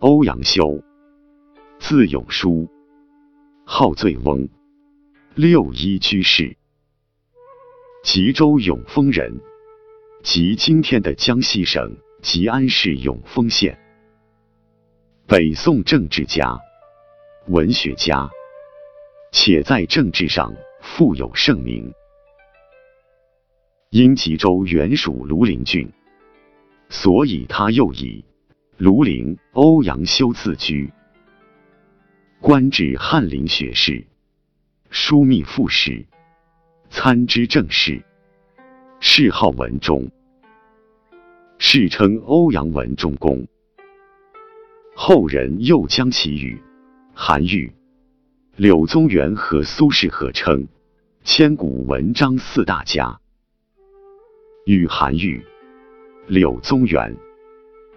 欧阳修，字永叔，号醉翁，六一居士，吉州永丰人，即今天的江西省。吉安市永丰县。北宋政治家、文学家，且在政治上。富有盛名。因吉州原属庐陵郡，所以他又以庐陵欧阳修自居。官至翰林学士、枢密副使、参知政事，谥号文忠，世称欧阳文忠公。后人又将其与韩愈、柳宗元和苏轼合称。千古文章四大家。与韩愈、柳宗元、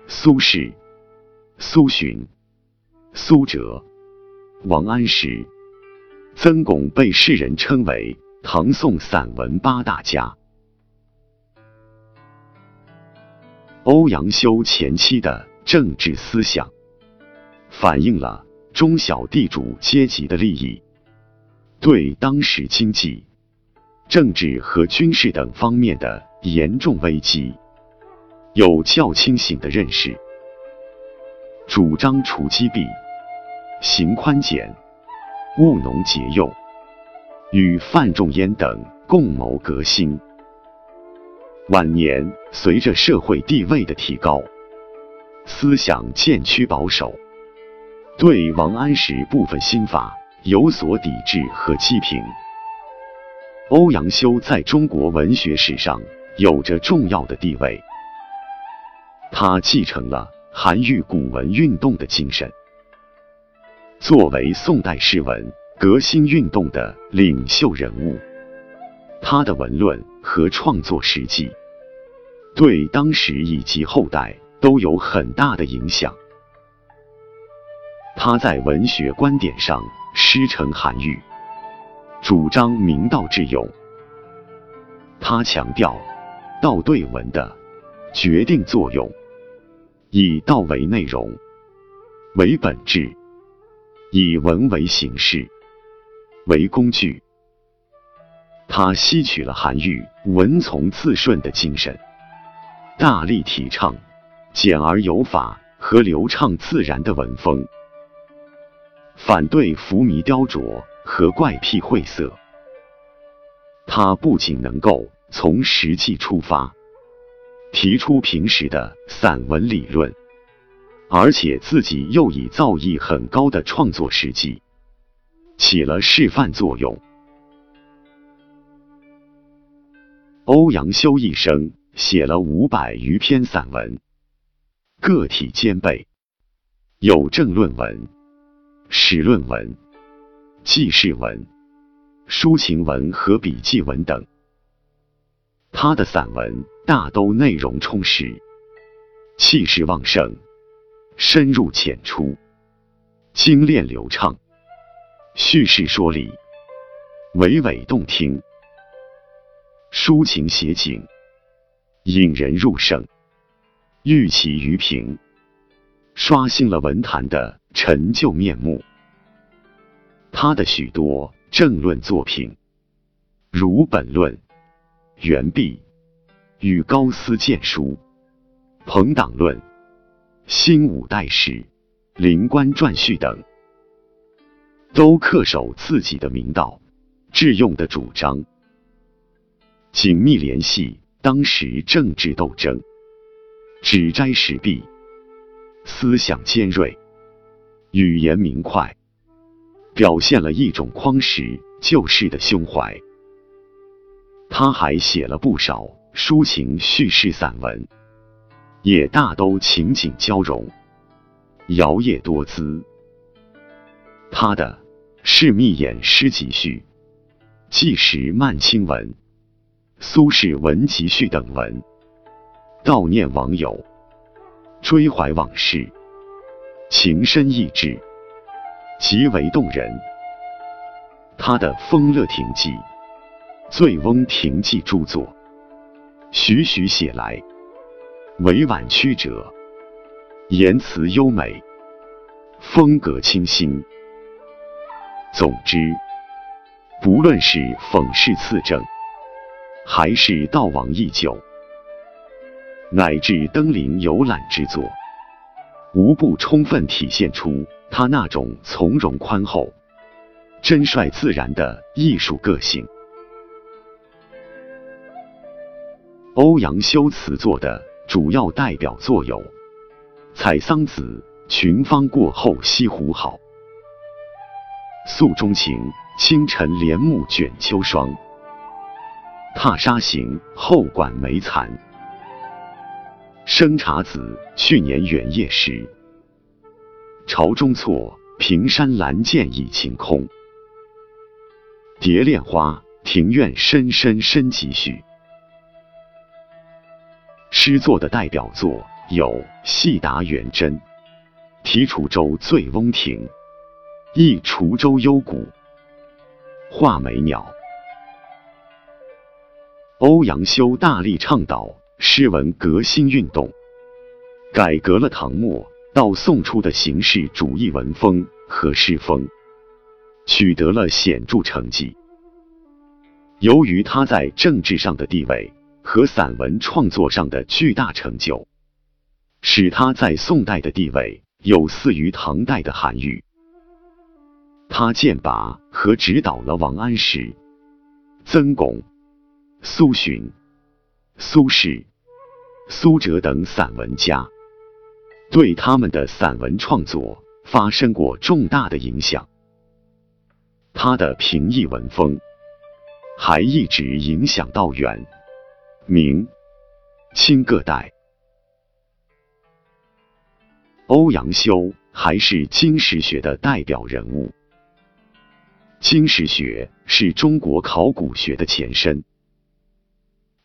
苏轼、苏洵、苏辙、王安石、曾巩被世人称为唐宋散文八大家。欧阳修前期的政治思想，反映了中小地主阶级的利益，对当时经济、政治和军事等方面的。严重危机，有较清醒的认识，主张除积弊、行宽减、务农节用，与范仲淹等共谋革新。晚年随着社会地位的提高，思想渐趋保守，对王安石部分新法有所抵制和批评。欧阳修在中国文学史上。有着重要的地位，他继承了韩愈古文运动的精神，作为宋代诗文革新运动的领袖人物，他的文论和创作实际对当时以及后代都有很大的影响。他在文学观点上师承韩愈，主张明道致用，他强调。道对文的决定作用，以道为内容，为本质，以文为形式，为工具。他吸取了韩愈文从字顺的精神，大力提倡简而有法和流畅自然的文风，反对浮靡雕琢和怪癖晦涩。他不仅能够。从实际出发，提出平时的散文理论，而且自己又以造诣很高的创作实际，起了示范作用。欧阳修一生写了五百余篇散文，个体兼备，有政论文、史论文、记事文、抒情文和笔记文等。他的散文大都内容充实，气势旺盛，深入浅出，精炼流畅，叙事说理，娓娓动听，抒情写景，引人入胜，寓其于平，刷新了文坛的陈旧面目。他的许多政论作品，如《本论》。原弼与高斯谏书、朋党论、新五代史、灵官传序等，都恪守自己的明道、致用的主张，紧密联系当时政治斗争，指摘时弊，思想尖锐，语言明快，表现了一种匡时救世的胸怀。他还写了不少抒情叙事散文，也大都情景交融，摇曳多姿。他的《是密演诗集序》《纪实慢清文》《苏轼文集序》等文，悼念网友，追怀往事，情深意志，极为动人。他的《丰乐亭记》。《醉翁亭记》著作，徐徐写来，委婉曲折，言辞优美，风格清新。总之，不论是讽世刺正，还是悼亡忆旧，乃至登临游览之作，无不充分体现出他那种从容宽厚、真率自然的艺术个性。欧阳修词作的主要代表作有《采桑子》《群芳过后西湖好》《诉衷情》《清晨帘幕卷秋霜》《踏沙行》《后馆梅残》《生查子》《去年远夜时》《朝中错》《平山蓝剑已晴空》《蝶恋花》《庭院深深深几许》。诗作的代表作有《戏答元稹》《题滁州醉翁亭》《忆滁州幽谷》《画眉鸟》。欧阳修大力倡导诗文革新运动，改革了唐末到宋初的形式主义文风和诗风，取得了显著成绩。由于他在政治上的地位。和散文创作上的巨大成就，使他在宋代的地位有似于唐代的韩愈。他荐拔和指导了王安石、曾巩、苏洵、苏轼、苏辙等散文家，对他们的散文创作发生过重大的影响。他的平易文风还一直影响到元。明、清各代，欧阳修还是经史学的代表人物。经史学是中国考古学的前身，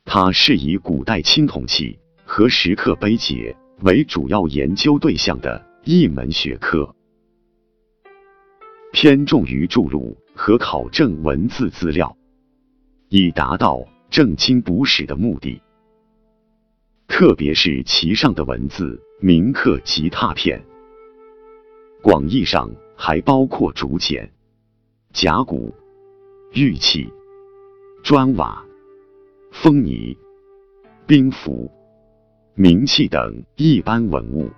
它是以古代青铜器和石刻碑碣为主要研究对象的一门学科，偏重于注录和考证文字资料，以达到。正经补史的目的，特别是其上的文字铭刻及拓片，广义上还包括竹简、甲骨、玉器、砖瓦、风泥、兵符、名器等一般文物。